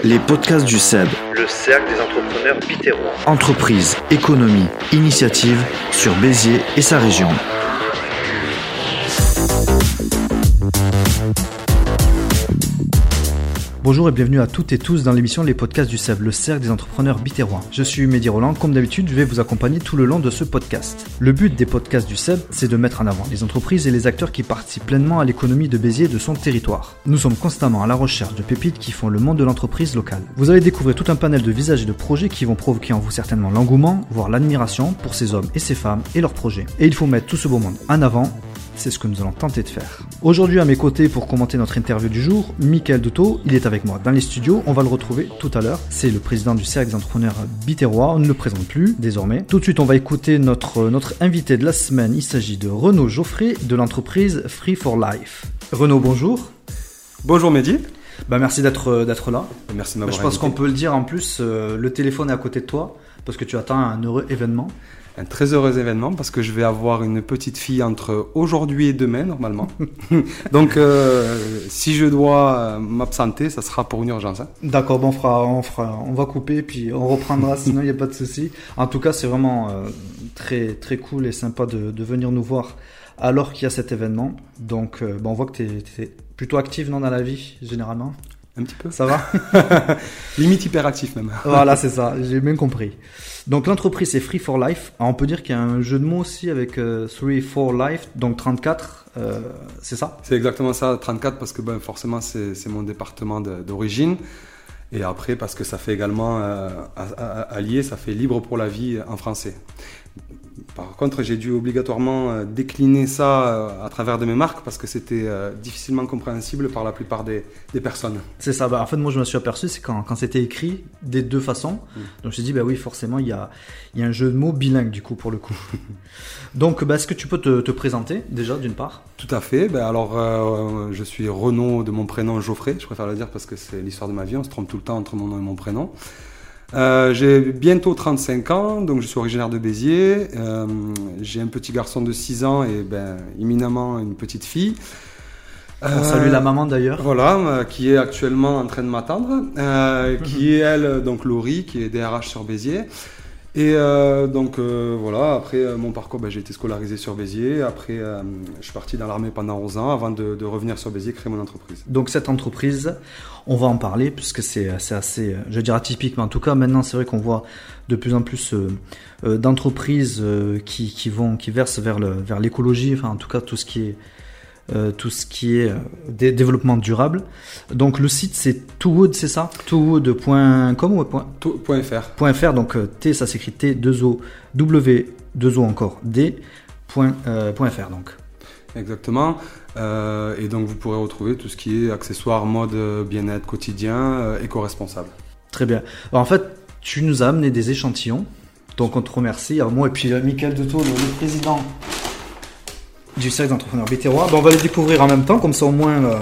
Les podcasts du CEB. Le cercle des entrepreneurs bitérois. Entreprise, économie, initiative sur Béziers et sa région. Bonjour et bienvenue à toutes et tous dans l'émission Les podcasts du CEB, le cercle des entrepreneurs bitérois. Je suis Mehdi Roland, comme d'habitude, je vais vous accompagner tout le long de ce podcast. Le but des podcasts du CEB, c'est de mettre en avant les entreprises et les acteurs qui participent pleinement à l'économie de Béziers de son territoire. Nous sommes constamment à la recherche de pépites qui font le monde de l'entreprise locale. Vous allez découvrir tout un panel de visages et de projets qui vont provoquer en vous certainement l'engouement, voire l'admiration pour ces hommes et ces femmes et leurs projets. Et il faut mettre tout ce beau monde en avant c'est ce que nous allons tenter de faire. Aujourd'hui à mes côtés pour commenter notre interview du jour, Michael Duto, il est avec moi dans les studios, on va le retrouver tout à l'heure. C'est le président du cercle des entrepreneurs bitérois, on ne le présente plus désormais. Tout de suite on va écouter notre, notre invité de la semaine, il s'agit de Renaud Geoffrey de l'entreprise Free for Life. Renaud, bonjour. Bonjour Mehdi. Bah merci d'être d'être là. Merci de m'avoir Je pense qu'on peut le dire en plus, euh, le téléphone est à côté de toi parce que tu attends un heureux événement un très heureux événement parce que je vais avoir une petite fille entre aujourd'hui et demain normalement. Donc euh, si je dois m'absenter, ça sera pour une urgence. Hein. D'accord, bon, on fera, on fera, on va couper puis on reprendra sinon il n'y a pas de souci. En tout cas, c'est vraiment euh, très très cool et sympa de, de venir nous voir alors qu'il y a cet événement. Donc euh, on voit que tu es, es, plutôt active non dans la vie généralement? Un petit peu. Ça va Limite hyperactif même. voilà, c'est ça, j'ai bien compris. Donc l'entreprise c'est Free for Life. Alors, on peut dire qu'il y a un jeu de mots aussi avec euh, Three for Life, donc 34, euh, c'est ça? C'est exactement ça, 34 parce que ben, forcément c'est mon département d'origine. Et après parce que ça fait également euh, allié, ça fait libre pour la vie en français. Par contre, j'ai dû obligatoirement euh, décliner ça euh, à travers de mes marques parce que c'était euh, difficilement compréhensible par la plupart des, personnes. C'est ça. Bah, en fait, moi, je me suis aperçu, c'est quand, quand c'était écrit des deux façons. Mm. Donc, je me suis dit, bah oui, forcément, il y a, y a un jeu de mots bilingue, du coup, pour le coup. Donc, bah, est-ce que tu peux te, présenter, déjà, d'une part? Tout à fait. Bah, alors, je suis Renaud de mon prénom Geoffrey. Je préfère le dire parce que c'est l'histoire de ma vie. On se trompe tout le temps entre mon nom et mon prénom. Euh, j'ai bientôt 35 ans, donc je suis originaire de Béziers. Euh, j'ai un petit garçon de 6 ans et ben, éminemment une petite fille. On salue la maman d'ailleurs. Voilà, euh, qui est actuellement en train de m'attendre, qui est elle, donc Laurie, qui est DRH sur Béziers. Et donc voilà, après mon parcours, ben, j'ai été scolarisé sur Béziers. Après, je suis parti dans l'armée pendant 11 ans avant de, de, revenir sur Béziers créer mon entreprise. Donc cette entreprise, on va en parler puisque c'est assez, je dirais atypique, mais en tout cas maintenant c'est vrai qu'on voit de plus en plus euh, euh, d'entreprises euh, qui, qui, vont, qui versent vers le, vers l'écologie, enfin en tout cas tout ce qui est tout ce qui est développement durable. Donc le site c'est Toowood, c'est ça? Toowood.com ou point, .fr. .fr donc T ça s'écrit T 2 O W 2 O encore D point, .fr donc. Exactement. Euh, et donc vous pourrez retrouver tout ce qui est accessoires, mode, euh, bien-être quotidien, euh, éco-responsable. Très bien. Alors, en fait, tu nous as amené des échantillons, donc on te remercie. Alors moi et puis Michael Deto, le, président du cercle d'entrepreneurs bétérois. on va les découvrir en même temps, comme ça au moins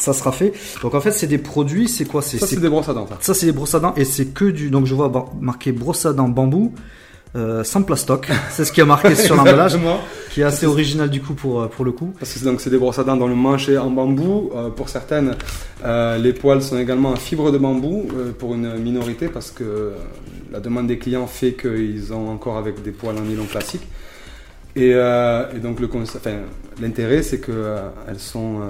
ça sera fait. Donc en fait c'est des produits, c'est quoi? Ça c'est des brosses à dents. Ça, ça c'est des brosses à dents et c'est que du... Donc je vois marqué brosse à dents bambou. Euh, sans plastoc, c'est ce qui a marqué sur l'emballage, qui est assez original du coup pour, euh, pour le coup. Parce que donc c'est des brosses à dents dans le manche en bambou. Euh, pour certaines, les poils sont également en fibre de bambou pour une minorité parce que la demande des clients fait qu'ils ont encore avec des poils en nylon classique. Et, et donc l'intérêt c'est qu'elles sont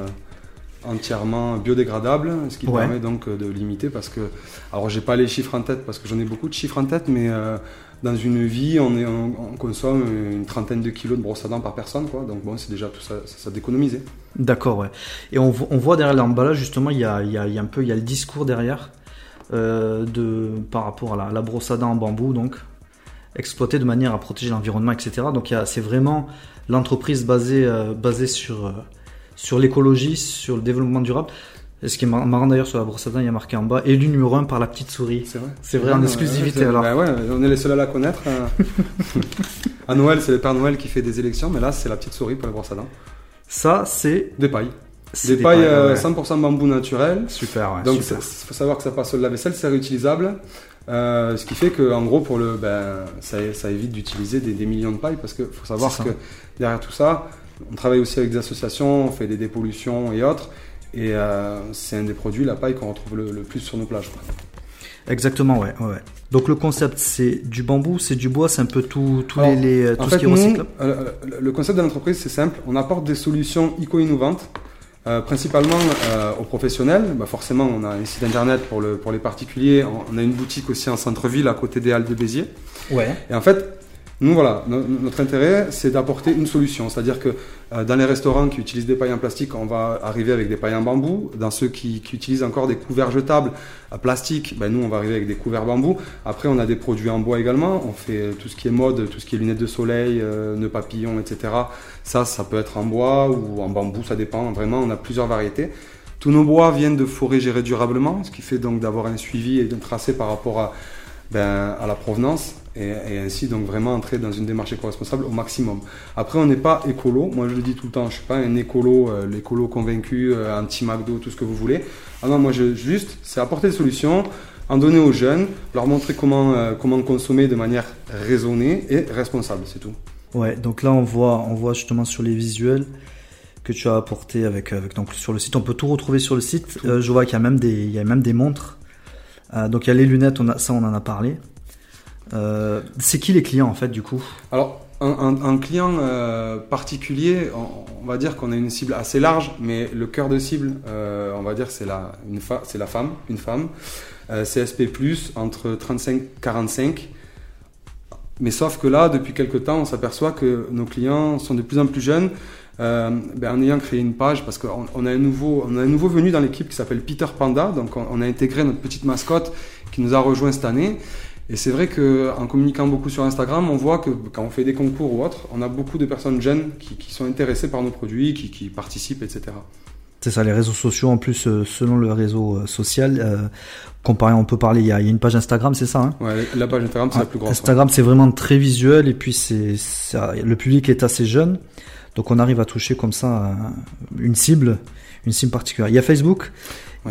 entièrement biodégradables, ce qui permet donc de limiter parce que alors j'ai pas les chiffres en tête parce que j'en ai beaucoup de chiffres en tête, mais dans une vie, on, est, on, consomme une trentaine de kilos de brosse à dents par personne, quoi. Donc bon, c'est déjà tout ça, ça, d'économiser. D'accord, ouais. Et on, on voit derrière l'emballage justement, il y a, il y a, un peu, il y a le discours derrière euh, de par rapport à la, brosse à dents en bambou, donc exploitée de manière à protéger l'environnement, etc. Donc c'est vraiment l'entreprise basée, euh, basée sur euh, sur l'écologie, sur le développement durable. Et ce qui est marrant d'ailleurs sur la brosse à dents, il y a marqué en bas élu numéro 1 par la petite souris. C'est vrai. C'est vrai en exclusivité alors. Bah ouais, on est les seuls à la connaître. Hein. à Noël, c'est le Père Noël qui fait des élections, mais là, c'est la petite souris pour la brosse à dents. Ça, c'est. Des pailles. Des, pailles, 100% euh, bambou naturel. Super, ouais. Donc, il faut savoir que ça passe au lave-vaisselle, c'est réutilisable. Euh, ce qui fait que, en gros, pour le, ben, ça, ça évite d'utiliser des, des, millions de pailles parce qu'il faut savoir que derrière tout ça, on travaille aussi avec des associations, on fait des dépollutions et autres. Et c'est un des produits, la paille, qu'on retrouve le, plus sur nos plages. Exactement, ouais, ouais, Donc le concept, c'est du bambou, c'est du bois, c'est un peu tout, tous les, tout ce qui est recyclable. le concept de l'entreprise, c'est simple. On apporte des solutions éco-innovantes euh, principalement euh, aux professionnels, bah forcément on a un site internet pour, le, pour les particuliers, on a une boutique aussi en centre-ville à côté des Halles de Béziers. Ouais. Et en fait, nous, voilà, notre intérêt, c'est d'apporter une solution. C'est-à-dire que euh, dans les restaurants qui utilisent des pailles en plastique, on va arriver avec des pailles en bambou. Dans ceux qui, utilisent encore des couverts jetables à plastique, ben, nous, on va arriver avec des couverts bambou. Après, on a des produits en bois également. On fait tout ce qui est mode, tout ce qui est lunettes de soleil, euh, nœuds papillons, etc. Ça, ça peut être en bois ou en bambou, ça dépend. Vraiment, on a plusieurs variétés. Tous nos bois viennent de forêts gérées durablement, ce qui fait donc d'avoir un suivi et d'un tracé par rapport à, ben, à la provenance et, ainsi donc vraiment entrer dans une démarche éco-responsable au maximum. Après, on n'est pas écolo. Moi, je le dis tout le temps, je suis pas un écolo, euh, l'écolo convaincu, euh, anti-McDo, tout ce que vous voulez. Ah non, moi, je, juste, c'est apporter des solutions, en donner aux jeunes, leur montrer comment, euh, comment consommer de manière raisonnée et responsable, c'est tout. Ouais, donc là, on voit, on voit justement sur les visuels que tu as apporté avec, avec donc sur le site. On peut tout retrouver sur le site. je vois qu'il y a même des, il y a même des montres. Donc il y a les lunettes, ça on en a parlé. Euh, c'est qui les clients en fait du coup? Alors un, client euh, particulier, on, va dire qu'on a une cible assez large, mais le cœur de cible, euh, on va dire c'est la, c'est la femme, une femme, CSP+, entre 35-45. Mais sauf que là, depuis quelques temps, on s'aperçoit que nos clients sont de plus en plus jeunes. Ben, en ayant créé une page, parce qu'on on a un nouveau, on a un nouveau venu dans l'équipe qui s'appelle Peter Panda, donc on, on, a intégré notre petite mascotte qui nous a rejoint cette année. Et c'est vrai qu'en communiquant beaucoup sur Instagram, on voit que quand on fait des concours ou autre, on a beaucoup de personnes jeunes qui, sont intéressées par nos produits, qui, participent, etc. C'est ça, les réseaux sociaux en plus, euh, selon le réseau euh, social, euh, comparé, on peut parler, il y a, une page Instagram, c'est ça hein? Ouais, la page Instagram, c'est la plus grande. Instagram, c'est vraiment très visuel et puis c'est, le public est assez jeune, donc on arrive à toucher comme ça une cible, une cible particulière. Il y a Facebook,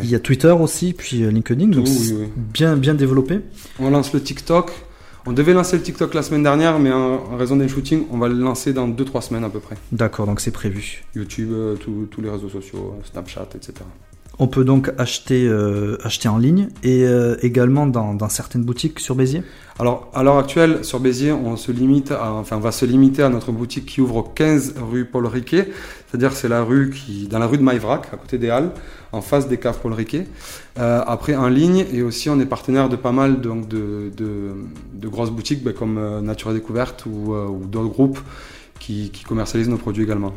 il y a Twitter aussi, puis euh, LinkedIn, donc bien bien développé. On lance le TikTok. On devait lancer le TikTok la semaine dernière, mais en, raison des shootings, on va le lancer dans 2-3 semaines à peu près. D'accord, donc c'est prévu. YouTube, euh, tous les réseaux sociaux, Snapchat, etc. On peut donc acheter, euh, acheter en ligne et euh, également dans, dans, certaines boutiques sur Béziers? Alors, à l'heure actuelle, sur Béziers, on, se limite à, enfin, on va se limiter à notre boutique qui ouvre au 15 rue Paul Riquet, c'est-à-dire c'est la rue qui, dans la rue de Maivrac, à côté des Halles, en face des caves Paul Riquet. Euh, après, en ligne, et aussi on est partenaire de pas mal donc, de, de, de grosses boutiques ben, comme Nature et Découverte ou, ou d'autres groupes qui, qui commercialisent nos produits également.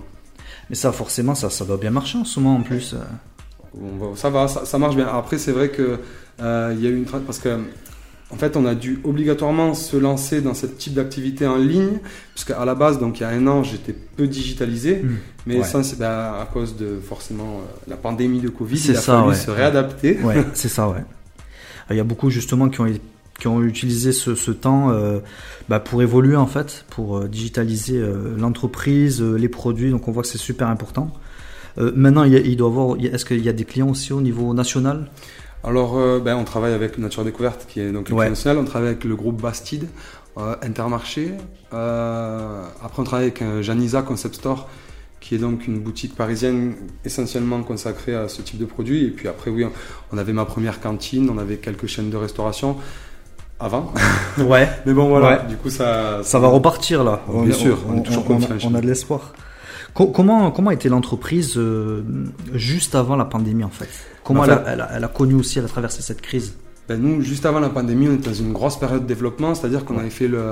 Mais ça, forcément, ça, ça doit bien marcher en ce moment en plus ça va, ça, marche bien. Après, c'est vrai que euh, y a eu une parce que en fait, on a dû obligatoirement se lancer dans ce type d'activité en ligne, puisqu'à la base, donc il y a un an, j'étais peu digitalisé, mmh. mais ça, c'est bah, à cause de forcément euh, la pandémie de Covid, il a ça, fallu se réadapter. Ouais, c'est ça, ouais. Il y a beaucoup justement qui ont qui ont utilisé ce, temps euh, bah, pour évoluer en fait, pour digitaliser l'entreprise, les produits. Donc on voit que c'est super important. Euh, maintenant, il, doit avoir. Est-ce qu'il y a des clients aussi au niveau national? Alors, euh, ben, on travaille avec Nature Découverte, qui est donc le national. On travaille avec le groupe Bastide, euh, Intermarché. après, on travaille avec Janisa Concept Store, qui est donc une boutique parisienne essentiellement consacrée à ce type de produit. Et puis après, oui, on avait ma première cantine, on avait quelques chaînes de restauration avant. Ouais. Mais bon, voilà. Du coup, ça, ça, va repartir là. Bien sûr, on, est toujours confiant. On a de l'espoir. Comment, comment était l'entreprise euh, juste avant la pandémie en fait? Comment elle, a, connu aussi, elle a traversé cette crise? Ben nous, juste avant la pandémie, on était dans une grosse période de développement, c'est-à-dire qu'on avait, fait le,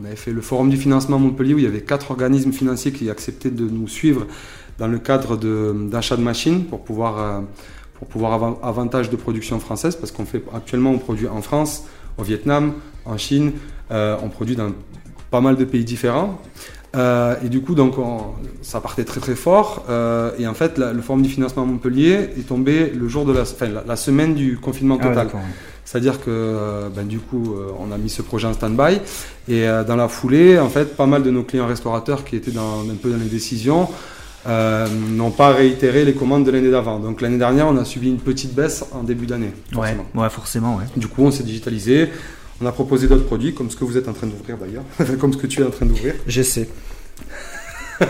on avait fait le forum du financement à Montpellier où il y avait quatre organismes financiers qui acceptaient de nous suivre dans le cadre d'achat de, machines pour pouvoir, euh, pour pouvoir avoir avantage de production française, parce qu'on fait actuellement, on produit en France, au Vietnam, en Chine, euh, on produit dans pas mal de pays différents. Euh, et du coup, donc, ça partait très très fort. Euh, et en fait, le forum du financement à Montpellier est tombé le jour de la, enfin, la, semaine du confinement ah total. C'est-à-dire que, euh, ben, du coup, on a mis ce projet en stand-by. Et dans la foulée, en fait, pas mal de nos clients restaurateurs qui étaient dans, un peu dans les décisions n'ont pas réitéré les commandes de l'année d'avant. Donc l'année dernière, on a subi une petite baisse en début d'année. Forcément. Ouais, forcément. Ouais. Du coup, on s'est digitalisé. On a proposé d'autres produits, comme ce que vous êtes en train d'ouvrir d'ailleurs, comme ce que tu es en train d'ouvrir. J'essaie.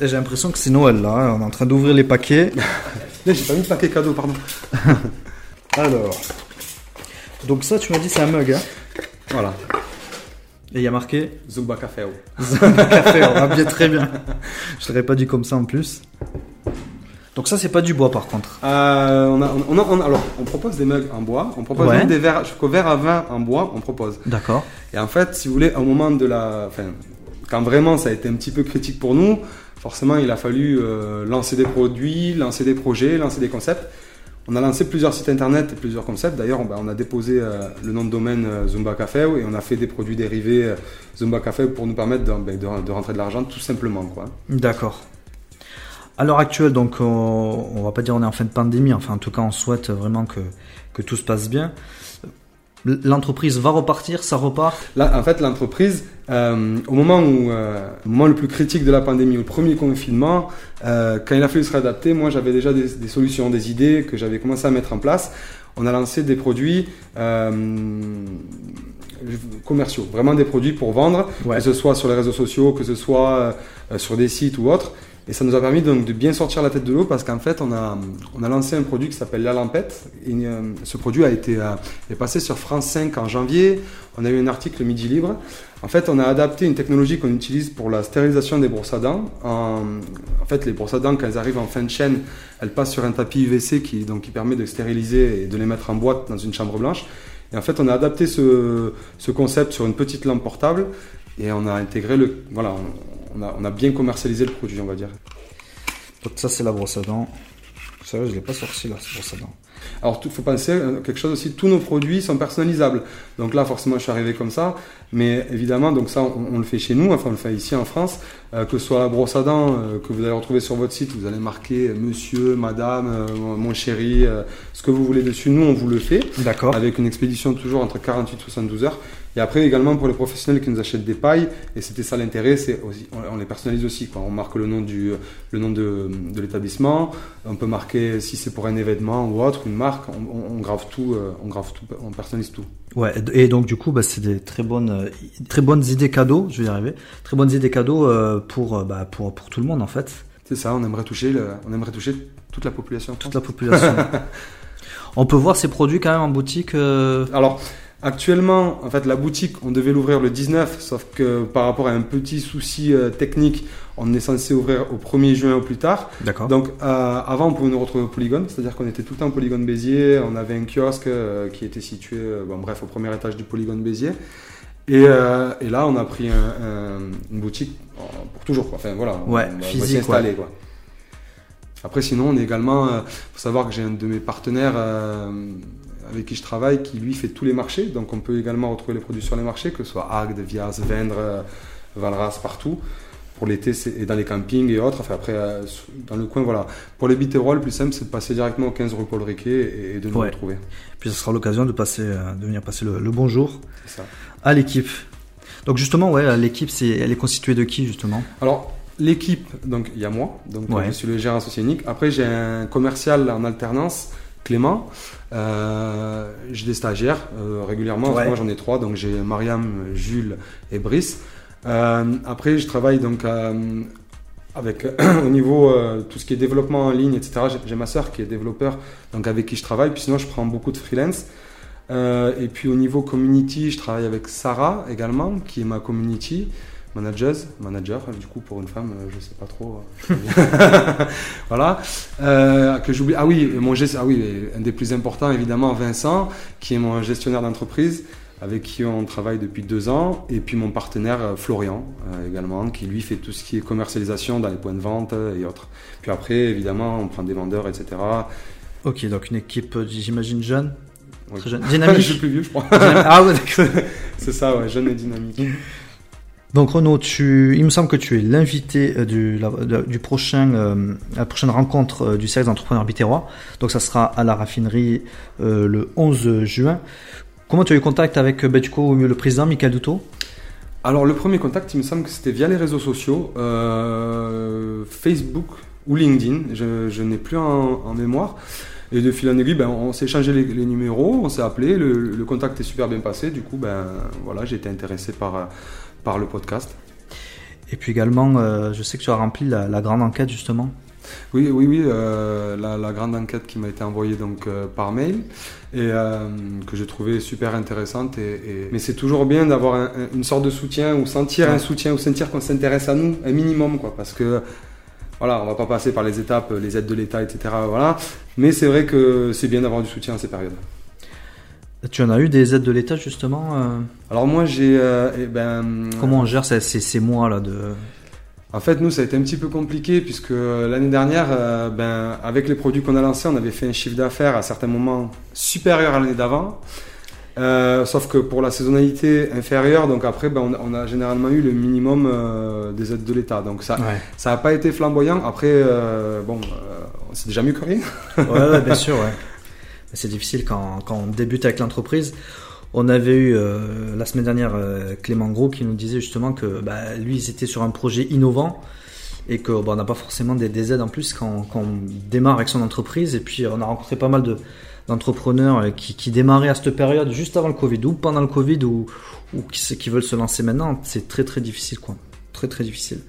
J'ai l'impression que c'est Noël là, hein. on est en train d'ouvrir les paquets. J'ai pas mis de paquet cadeau, pardon. Alors, donc ça tu m'as dit c'est un mug, hein Voilà. Et il y a marqué Zumba Café. Café, on va bien très bien. Je l'aurais pas dit comme ça en plus. Donc ça c'est pas du bois par contre. Euh, on, a, on, a- on a- alors, on propose des mugs en bois, on propose Ouais. même des verres, jusqu'au verre à vin en bois, on propose. D'accord. Et en fait, si vous voulez, au moment de la. Enfin, quand vraiment ça a été un petit peu critique pour nous, forcément, il a fallu euh, lancer des produits, lancer des projets, lancer des concepts. On a lancé plusieurs sites internet et plusieurs concepts. D'ailleurs, on, ben, on a déposé euh, le nom de domaine Zumba Café et on a fait des produits dérivés Zumba Café pour nous permettre de, ben, de- de rentrer de l'argent tout simplement. D'accord. À l'heure actuelle, donc, on, on va pas dire on est en fin de pandémie, enfin en tout cas on souhaite vraiment que, que tout se passe bien. L'entreprise va repartir, ça repart. Là, en fait, l'entreprise, euh, au moment où, euh, au moment le plus critique de la pandémie, au premier confinement, euh, quand il a fallu se réadapter, moi j'avais déjà des, des solutions, des idées que j'avais commencé à mettre en place. On a lancé des produits euh, commerciaux, vraiment des produits pour vendre, Ouais. que ce soit sur les réseaux sociaux, que ce soit sur des sites ou autres. Et ça nous a permis donc de bien sortir la tête de l'eau parce qu'en fait, on a, on a lancé un produit qui s'appelle La Lampette. Et, euh, ce produit a été euh, est passé sur France 5 en janvier. On a eu un article Midi Libre. En fait, on a adapté une technologie qu'on utilise pour la stérilisation des brosses à dents. En, fait, les brosses à dents, quand elles arrivent en fin de chaîne, elles passent sur un tapis UVC qui, donc, qui permet de stériliser et de les mettre en boîte dans une chambre blanche. Et en fait, on a adapté ce, ce concept sur une petite lampe portable et on a intégré le. Voilà, on a, bien commercialisé le produit, on va dire. Donc ça c'est la brosse à dents. Sérieux, je l'ai pas sorti là, cette brosse à dents. Alors, il faut penser à quelque chose aussi, tous nos produits sont personnalisables. Donc là, forcément, je suis arrivé comme ça. Mais évidemment, donc ça, on, on le fait chez nous, enfin, on le fait ici en France. Euh, que ce soit la brosse à dents euh, que vous allez retrouver sur votre site, vous allez marquer euh, monsieur, madame, euh, mon chéri, euh, ce que vous voulez dessus. Nous, on vous le fait. D'accord. Avec une expédition toujours entre 48 et 72 heures. Et après, également pour les professionnels qui nous achètent des pailles, et c'était ça l'intérêt, c'est aussi, on, on les personnalise aussi. Quoi. On marque le nom, du, le nom de, de l'établissement, on peut marquer si c'est pour un événement ou autre, une marque, on, grave tout, euh, on grave tout, on personnalise tout. Ouais, et donc du coup, bah, c'est des très bonnes, très bonnes idées cadeaux, je vais y arriver. Très bonnes idées cadeaux euh, pour, euh, bah, pour, pour tout le monde en fait, C'est ça, on aimerait toucher, le- on aimerait toucher toute la population. toute la population. on peut voir ces produits quand même en boutique. euh, Alors, actuellement, en fait, la boutique, on devait l'ouvrir le 19, sauf que par rapport à un petit souci euh, technique, on est censé ouvrir au 1er juin au plus tard. D'accord. Donc euh, avant, on pouvait nous retrouver au Polygone, c'est-à-dire qu'on était tout le temps au Polygone Béziers, on avait un kiosque euh, qui était situé, euh, bon, bref, au premier étage du Polygone Béziers. Et, euh, et là, on a pris un- un- une boutique pour toujours, quoi. Enfin voilà, Ouais, on on physique, s'y installer, quoi. Après, sinon, on est également, euh, faut savoir que j'ai un de mes partenaires avec qui je travaille qui lui fait tous les marchés, donc on peut également retrouver les produits sur les marchés, que ce soit Agde, Vias, Vendre, Valras, partout. Pour l'été, et dans les campings et autres. Enfin, après, euh, dans le coin, voilà. Pour les Biterrois, le plus simple, c'est de passer directement au 15 rue Paul Riquet et, de nous Ouais. retrouver. Puis ce sera l'occasion de passer, euh, de venir passer le, le bonjour ça. à l'équipe. Donc justement, ouais, l'équipe, c'est, elle est constituée de qui justement? Alors, l'équipe, donc il y a moi, donc Ouais. je suis le gérant sociénique. Après, j'ai un commercial en alternance, Clément. Euh, j'ai des stagiaires euh, régulièrement. Ouais. Moi, j'en ai trois, donc j'ai Mariam, Jules et Brice. Euh, après, je travaille donc euh, avec au niveau euh, tout ce qui est développement en ligne, etc. J'ai- ma sœur qui est développeur, donc avec qui je travaille. Puis sinon, je prends beaucoup de freelance. Euh, et puis au niveau community, je travaille avec Sarah également, qui est ma community manager, manager du coup pour une femme, euh, je sais pas trop. voilà. Que j'oublie. Ah oui, mon ah oui, un des plus importants évidemment, Vincent, qui est mon gestionnaire d'entreprise, avec qui on travaille depuis deux ans, et puis mon partenaire euh, Florian euh, également, qui lui fait tout ce qui est commercialisation dans les points de vente euh, et autres. Puis après, évidemment, on prend des vendeurs, etc. Ok, donc une équipe, j'imagine jeune, Ouais. très jeune, je suis dynamique. plus vieux, je crois. ah ouais. C'est ça, ouais, jeune et dynamique. Donc Renaud, tu, il me semble que tu es l'invité du, la- du prochain, euh, la prochaine rencontre du cercle d'entrepreneurs biterrois. Donc ça sera à la raffinerie euh, le 11 juin. Comment tu as eu contact avec euh, du coup, le président Michael Duto Alors le premier contact, il me semble que c'était via les réseaux sociaux, euh, Facebook ou LinkedIn, je, je n'ai plus en, en mémoire. Et de fil en aiguille, ben, on s'est échangé les, les numéros, on s'est appelé, le, le contact est super bien passé. Du coup, ben, voilà, j'ai été intéressé par, par le podcast. Et puis également, euh, je sais que tu as rempli la, la grande enquête justement. Oui, oui, oui, euh, la, la grande enquête qui m'a été envoyée donc euh, par mail et euh, que j'ai trouvé super intéressante. Et, et- Mais c'est toujours bien d'avoir un- un- une sorte de soutien ou sentir Ouais. un soutien ou sentir qu'on s'intéresse à nous, un minimum, quoi, parce que voilà, on va pas passer par les étapes, les aides de l'État, etc. Voilà, mais c'est vrai que c'est bien d'avoir du soutien à ces périodes. Tu en as eu des aides de l'État justement Alors moi j'ai, eh ben, Comment on gère ces, ces, ces mois là de En fait, nous, ça a été un petit peu compliqué puisque euh, l'année dernière, euh, ben, avec les produits qu'on a lancés, on avait fait un chiffre d'affaires à certains moments supérieur à l'année d'avant. Euh, sauf que pour la saisonnalité inférieure, donc après, ben, on, a- on a généralement eu le minimum euh, des aides de l'État. Donc ça, Ouais, ça n'a pas été flamboyant. Après, bon, c'est déjà mieux que rien. ouais, ouais, bien sûr, ouais. C'est difficile quand, quand on débute avec l'entreprise. On avait eu euh, la semaine dernière euh, Clément Gros qui nous disait justement que bah, lui, ils étaient sur un projet innovant et que bah, n'a pas forcément des, des aides en plus quand, on démarre avec son entreprise. Et puis on a rencontré pas mal de d'entrepreneurs euh, qui, démarraient à cette période juste avant le Covid ou pendant le Covid ou, qui, qui veulent se lancer maintenant. C'est très très difficile quoi, très très difficile.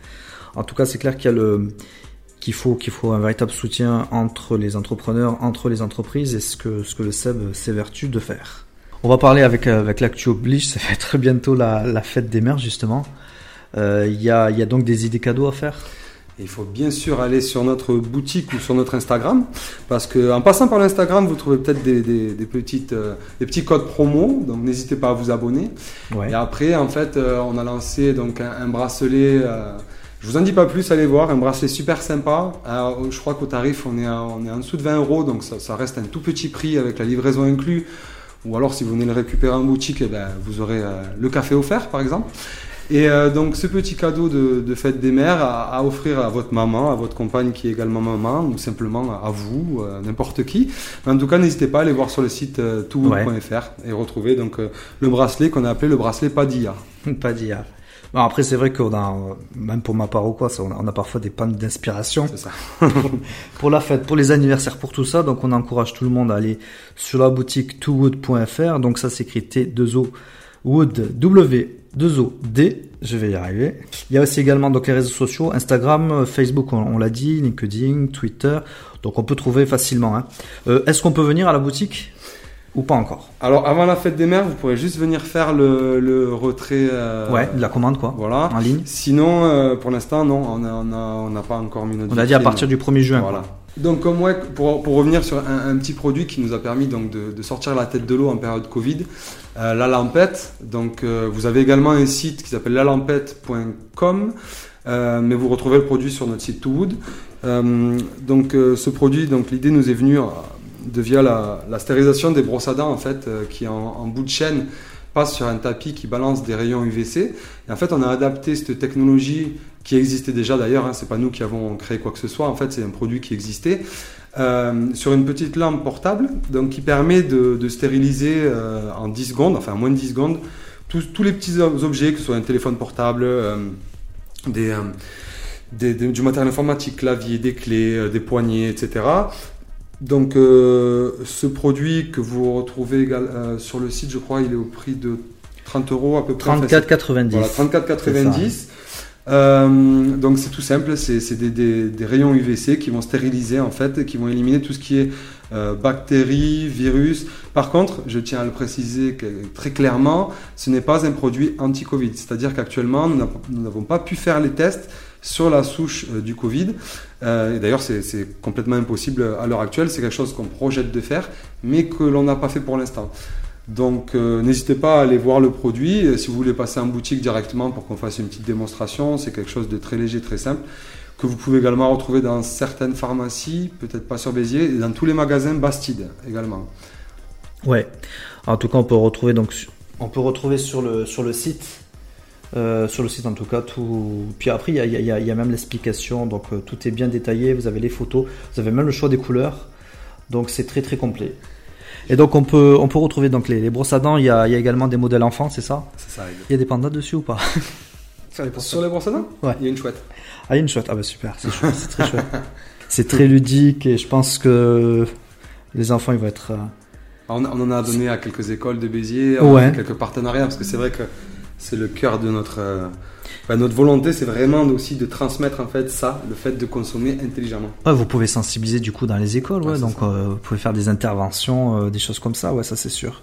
En tout cas, c'est clair qu'il faut faut un véritable soutien entre les entrepreneurs, entre les entreprises et ce que ce que le SEB s'évertue de faire. On va parler avec euh, avec l'actu oblige, ça fait très bientôt la, la fête des mères justement. Euh, Il y a y a donc des idées cadeaux à faire? Il faut bien sûr aller sur notre boutique ou sur notre Instagram, parce que en passant par l'Instagram, vous trouvez peut-être des, des- des petites, euh, des petits codes promo, donc n'hésitez pas à vous abonner. Ouais. Et après, en fait, euh, on a lancé donc un, un bracelet. je vous en dis pas plus, allez voir, un bracelet super sympa. Je crois qu'au tarif, on est, à- on est en dessous de 20 euros, donc ça, ça reste un tout petit prix avec la livraison inclus. Ou alors, si vous venez le récupérer en boutique, eh ben, vous aurez euh, le café offert, par exemple. Et euh, donc, ce petit cadeau de, de fête des mères à, à offrir à votre maman, à votre compagne qui est également maman, ou simplement à vous, euh, n'importe qui. En tout cas, n'hésitez pas à aller voir sur le site euh, toutwood.fr et retrouver donc euh, le bracelet qu'on a appelé le bracelet Padilla. Pas après, c'est vrai qu'on a, même pour ma part ou quoi, ça, on a, on a parfois des pannes d'inspiration C'est ça. pour la fête, pour les anniversaires, pour tout ça. Donc, on encourage tout le monde à aller sur la boutique towood.fr. Donc, ça s'écrit T2O Wood W 2O D. Je vais y arriver. Il y a aussi également donc les réseaux sociaux, Instagram, euh, Facebook, on, on l'a dit, LinkedIn, Twitter. Donc, on peut trouver facilement. Hein. Euh, Est-ce qu'on peut venir à la boutique? Ou pas encore Alors, avant la fête des mères, vous pourrez juste venir faire le, le retrait. euh, Ouais, de la commande quoi, Voilà. en ligne. Sinon, euh, pour l'instant, non, on n'a on a, on n'a pas encore mis notre On a dit à partir du 1er juin. Voilà. quoi. Donc, comme ouais, pour, pour revenir sur un, un petit produit qui nous a permis donc de, de sortir la tête de l'eau en période Covid, euh, la lampette. Donc, vous avez également un site qui s'appelle lalampette.com, euh, mais vous retrouvez le produit sur notre site Towood. Euh, donc, euh, ce produit, donc l'idée nous est venue de via la, stérilisation des brosses à dents en fait, euh, qui en, bout de chaîne passe sur un tapis qui balance des rayons UVC. Et en fait, on a adapté cette technologie qui existait déjà d'ailleurs. Hein, c'est pas nous qui avons créé quoi que ce soit. En fait, c'est un produit qui existait euh, sur une petite lampe portable, donc qui permet de, stériliser euh, en 10 secondes, enfin en moins de 10 secondes, tous, les petits objets, que ce soit un téléphone portable, des, du matériel informatique, clavier, des clés, des poignées, etc. Donc, euh, ce produit que vous retrouvez euh, sur le site, je crois, il est au prix de 30 euros à peu près. Enfin, 34,90. voilà, 34,90. Euh, donc c'est tout simple, c'est des, des- des rayons UVC qui vont stériliser en fait, qui vont éliminer tout ce qui est euh, bactéries, virus. Par contre, je tiens à le préciser très clairement, ce n'est pas un produit anti-Covid. C'est-à-dire qu'actuellement, nous n'avons pas pu faire les tests sur la souche euh, du Covid. Euh, et D'ailleurs, c'est complètement impossible à l'heure actuelle. C'est quelque chose qu'on projette de faire, mais que l'on n'a pas fait pour l'instant. Donc euh, n'hésitez pas à aller voir le produit. Si vous voulez passer en boutique directement pour qu'on fasse une petite démonstration, c'est quelque chose de très léger, très simple, que vous pouvez également retrouver dans certaines pharmacies, peut-être pas sur Béziers, et dans tous les magasins Bastide également. Ouais. En tout cas, on peut retrouver donc on peut retrouver sur le sur le site. Euh, sur le site en tout cas tout puis après il y a, il y a- il y a même l'explication. Donc euh, tout est bien détaillé. Vous avez les photos. Vous avez même le choix des couleurs. Donc c'est très très complet. Et donc on peut on peut retrouver donc les, les brosses à dents. Il y a, il y a également des modèles enfants c'est ça? Ça, ça il y a des pandas dessus ou pas? Sur les Sur les brosses à dents? Ouais. Il y a une chouette. ah il y a une chouette. Ah bah super. C'est chouette, c'est très chouette. C'est très ludique et je pense que les enfants ils vont être euh, On, on en a donné à quelques écoles de Béziers, Ouais. quelques partenariats, parce que c'est vrai que c'est le cœur de notre, euh, Bah, notre volonté, c'est vraiment aussi de transmettre en fait ça, le fait de consommer intelligemment. Ouais, vous pouvez sensibiliser du coup dans les écoles, ouais, donc euh, vous pouvez faire des interventions, euh, des choses comme ça, ouais, ça c'est sûr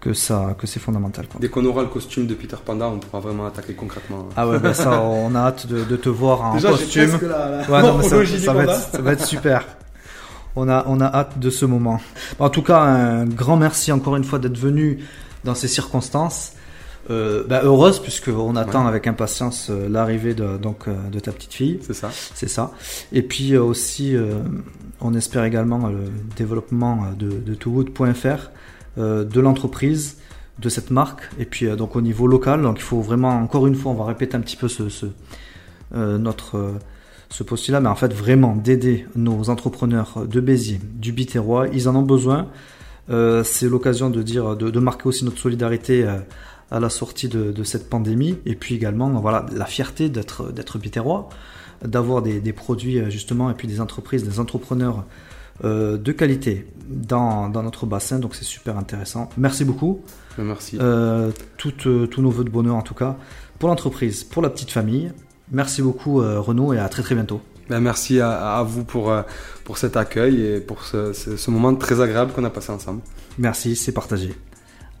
que ça, que c'est fondamental. Quoi. Dès qu'on aura le costume de Peter Panda, on pourra vraiment attaquer concrètement. Ah ouais, ben ça, on a hâte de, de te voir en Déjà, j'ai costume. presque la, la Ouais, non, mais ça, ça va panda. être, ça va être super. On a, on a hâte de ce moment. En tout cas, un grand merci encore une fois d'être venu dans ces circonstances. Euh, bah, heureuse puisque on attend avec impatience euh, l'arrivée de, donc, euh, de ta petite fille. C'est ça. C'est ça. Et puis aussi, on espère également le développement de, de towood.fr, de l'entreprise, de cette marque. Et puis donc au niveau local, donc il faut vraiment, encore une fois, on va répéter un petit peu ce, ce, notre ce postulat, mais en fait vraiment d'aider nos entrepreneurs de Béziers, du Biterrois, ils en ont besoin. C'est l'occasion de dire, de, de marquer aussi notre solidarité à la sortie de, de cette pandémie, et puis également, voilà, la fierté d'être d'être Biterrois, d'avoir des, des produits euh, justement, et puis des entreprises, des entrepreneurs euh, de qualité dans, dans notre bassin, donc c'est super intéressant. Merci beaucoup. Merci. Euh, euh, tous nos voeux de bonheur en tout cas pour l'entreprise, pour la petite famille. Merci beaucoup Renaud et à très très bientôt. Ben, merci à, à vous pour, pour cet accueil et pour ce, ce- ce moment très agréable qu'on a passé ensemble. Merci, c'est partagé.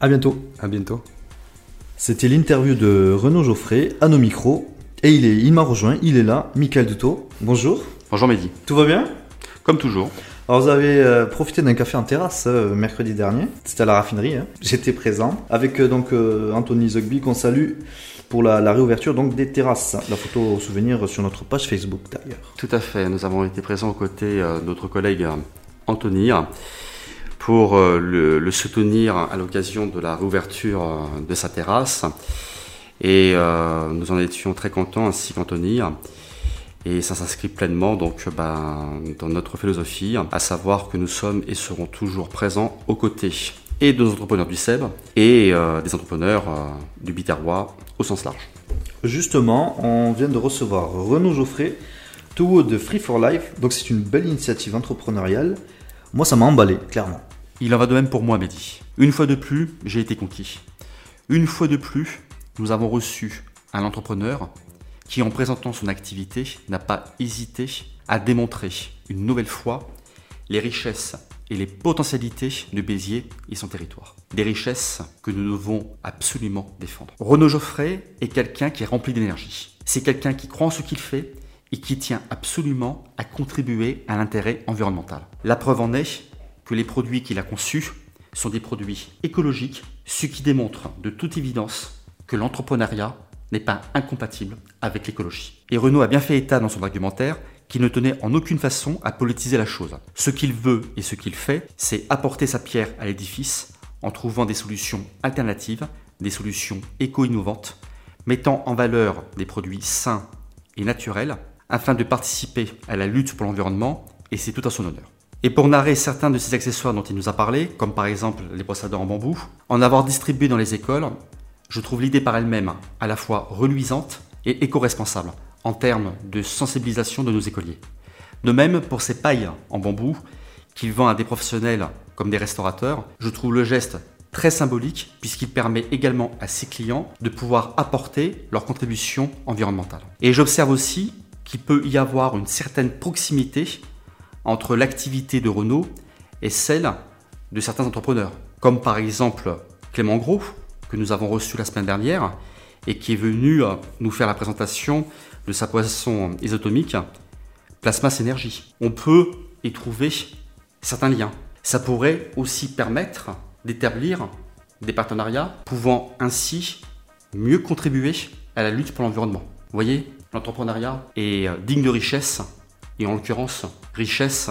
À bientôt. À bientôt. C'était l'interview de Renaud Geoffrey à nos micros. Et il, est, il m'a rejoint, il est là, Michael Duto. Bonjour. Bonjour Mehdi. Tout va bien? Comme toujours. Alors vous avez euh, profité d'un café en terrasse euh, mercredi dernier. C'était à la raffinerie. hein. J'étais présent avec euh, donc Anthony Zogby qu'on salue pour la, la réouverture donc des terrasses. La photo au souvenir sur notre page Facebook d'ailleurs. Tout à fait. Nous avons été présents aux côtés de notre collègue Anthony pour euh, le, soutenir à l'occasion de la réouverture euh, de sa terrasse. Et euh, nous en étions très contents, ainsi qu'Anthony. Et ça s'inscrit pleinement donc ben, dans notre philosophie, à savoir que nous sommes et serons toujours présents aux côtés et de nos entrepreneurs du SEB et des entrepreneurs du Biterrois au sens large. Justement, on vient de recevoir Renaud Geoffrey, Too de Free for Life. Donc c'est une belle initiative entrepreneuriale. Moi ça m'a emballé, clairement. Il en va de même pour moi, Mehdi. Une fois de plus, j'ai été conquis. Une fois de plus, nous avons reçu un entrepreneur qui, en présentant son activité, n'a pas hésité à démontrer une nouvelle fois les richesses et les potentialités de Béziers et son territoire. Des richesses que nous devons absolument défendre. Renaud Geoffrey est quelqu'un qui est rempli d'énergie. C'est quelqu'un qui croit en ce qu'il fait et qui tient absolument à contribuer à l'intérêt environnemental. La preuve en est que les produits qu'il a conçus sont des produits écologiques, ce qui démontre de toute évidence que l'entrepreneuriat n'est pas incompatible avec l'écologie. Et Renault a bien fait état dans son argumentaire qu'il ne tenait en aucune façon à politiser la chose. Ce qu'il veut et ce qu'il fait, c'est apporter sa pierre à l'édifice en trouvant des solutions alternatives, des solutions éco-innovantes, mettant en valeur des produits sains et naturels afin de participer à la lutte pour l'environnement, et c'est tout à son honneur. Et pour narrer certains de ces accessoires dont il nous a parlé, comme par exemple les brosses en bambou, en avoir distribué dans les écoles, je trouve l'idée par elle-même à la fois reluisante et éco-responsable en termes de sensibilisation de nos écoliers. De même, pour ces pailles en bambou qu'il vend à des professionnels comme des restaurateurs, je trouve le geste très symbolique puisqu'il permet également à ses clients de pouvoir apporter leur contribution environnementale. Et j'observe aussi qu'il peut y avoir une certaine proximité entre l'activité de Renault et celle de certains entrepreneurs, comme par exemple Clément Gros, que nous avons reçu la semaine dernière, et qui est venu euh, nous faire la présentation de sa poisson isotomique, Plasma Synergie. On peut y trouver certains liens. Ça pourrait aussi permettre d'établir des partenariats pouvant ainsi mieux contribuer à la lutte pour l'environnement. Vous voyez, l'entrepreneuriat est euh, digne de richesse, et en l'occurrence, richesse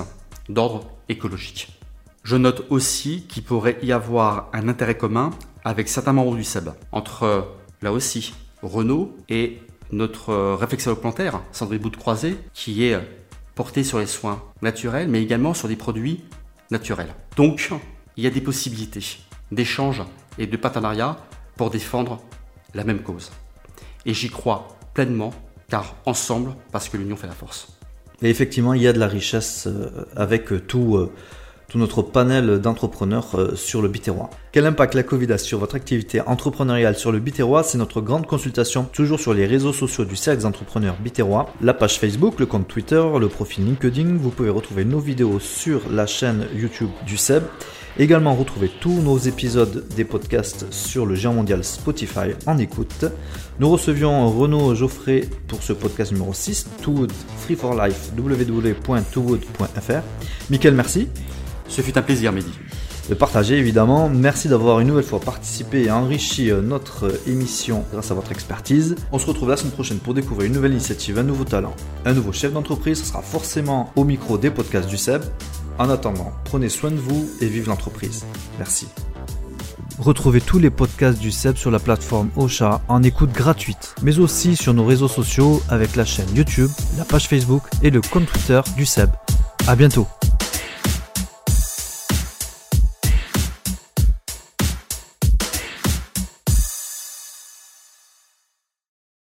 d'ordre écologique. Je note aussi qu'il pourrait y avoir un intérêt commun avec certains membres du SEB, entre, là aussi, Renault et notre réflexologue plantaire, Sandrine Bout de Croisé, qui est euh, porté sur les soins naturels, mais également sur des produits naturels. Donc, il y a des possibilités d'échange et de partenariat pour défendre la même cause. Et j'y crois pleinement, car ensemble, parce que l'union fait la force. Et effectivement, il y a de la richesse euh, avec tout, euh, tout notre panel d'entrepreneurs euh, sur le Biterrois. Quel impact la Covid a sur votre activité entrepreneuriale sur le Biterrois C'est notre grande consultation, toujours sur les réseaux sociaux du Cercle entrepreneurs Biterrois, la page Facebook, le compte Twitter, le profil LinkedIn. Vous pouvez retrouver nos vidéos sur la chaîne YouTube du SEB. Également retrouver tous nos épisodes des podcasts sur le géant mondial Spotify en écoute. Nous recevions Renaud Geoffrey pour ce podcast numéro 6, Toowood Free for Life, www.toowood.fr. Mickaël, merci. Ce fut un plaisir, Mehdi. De partager évidemment. Merci d'avoir une nouvelle fois participé et enrichi euh, notre émission grâce à votre expertise. On se retrouve la semaine prochaine pour découvrir une nouvelle initiative, un nouveau talent, un nouveau chef d'entreprise. Ce sera forcément au micro des podcasts du SEB. En attendant, prenez soin de vous et vive l'entreprise. Merci. Retrouvez tous les podcasts du CEP sur la plateforme Ocha en écoute gratuite, mais aussi sur nos réseaux sociaux avec la chaîne YouTube, la page Facebook et le compte Twitter du CEB. À bientôt.